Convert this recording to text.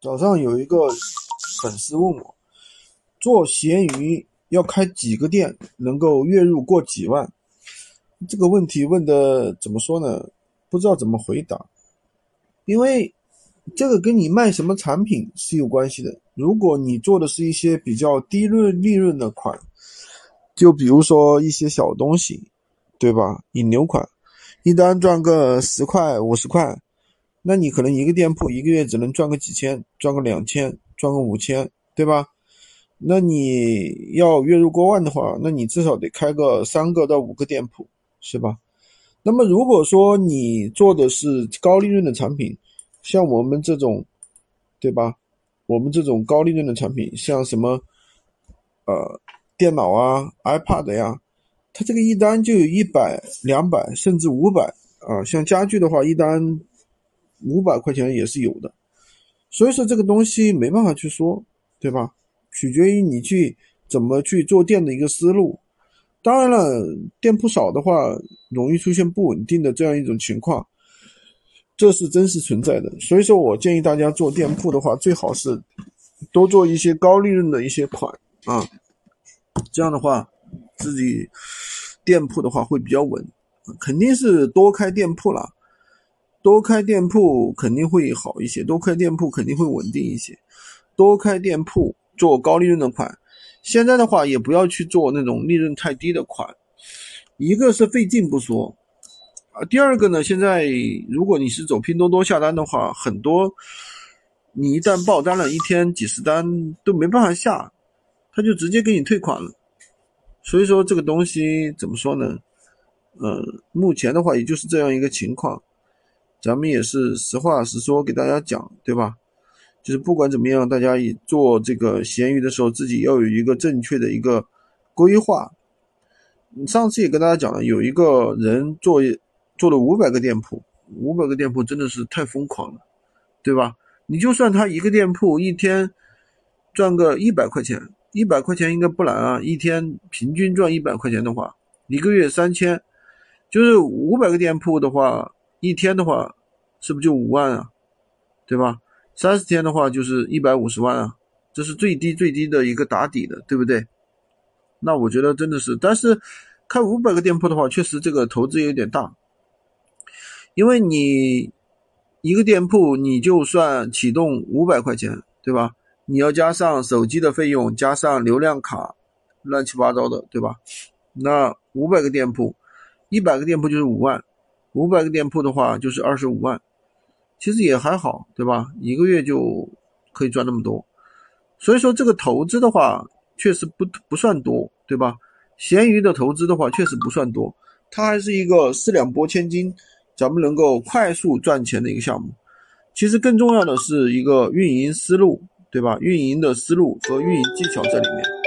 早上有一个粉丝问我，做闲鱼要开几个店能够月入过几万？这个问题问的怎么说呢？不知道怎么回答，因为这个跟你卖什么产品是有关系的。如果你做的是一些比较低润利润的款，就比如说一些小东西，对吧？引流款，一单赚个十块五十块。那你可能一个店铺一个月只能赚个几千，赚个两千，赚个五千，对吧？那你要月入过万的话，那你至少得开个三个到五个店铺，是吧？那么如果说你做的是高利润的产品，像我们这种，对吧？我们这种高利润的产品，像什么，呃，电脑啊、iPad 呀，它这个一单就有一百、两百，甚至五百啊。像家具的话，一单。五百块钱也是有的，所以说这个东西没办法去说，对吧？取决于你去怎么去做店的一个思路。当然了，店铺少的话，容易出现不稳定的这样一种情况，这是真实存在的。所以说我建议大家做店铺的话，最好是多做一些高利润的一些款啊，这样的话自己店铺的话会比较稳，肯定是多开店铺了。多开店铺肯定会好一些，多开店铺肯定会稳定一些。多开店铺做高利润的款，现在的话也不要去做那种利润太低的款，一个是费劲不说，啊，第二个呢，现在如果你是走拼多多下单的话，很多你一旦爆单了，一天几十单都没办法下，他就直接给你退款了。所以说这个东西怎么说呢？呃，目前的话也就是这样一个情况。咱们也是实话实说给大家讲，对吧？就是不管怎么样，大家以做这个闲鱼的时候，自己要有一个正确的一个规划。你上次也跟大家讲了，有一个人做做了五百个店铺，五百个店铺真的是太疯狂了，对吧？你就算他一个店铺一天赚个一百块钱，一百块钱应该不难啊。一天平均赚一百块钱的话，一个月三千，就是五百个店铺的话。一天的话，是不是就五万啊？对吧？三十天的话就是一百五十万啊，这是最低最低的一个打底的，对不对？那我觉得真的是，但是开五百个店铺的话，确实这个投资有点大，因为你一个店铺你就算启动五百块钱，对吧？你要加上手机的费用，加上流量卡，乱七八糟的，对吧？那五百个店铺，一百个店铺就是五万。五百个店铺的话就是二十五万，其实也还好，对吧？一个月就可以赚那么多，所以说这个投资的话确实不不算多，对吧？闲鱼的投资的话确实不算多，它还是一个四两拨千斤，咱们能够快速赚钱的一个项目。其实更重要的是一个运营思路，对吧？运营的思路和运营技巧在里面。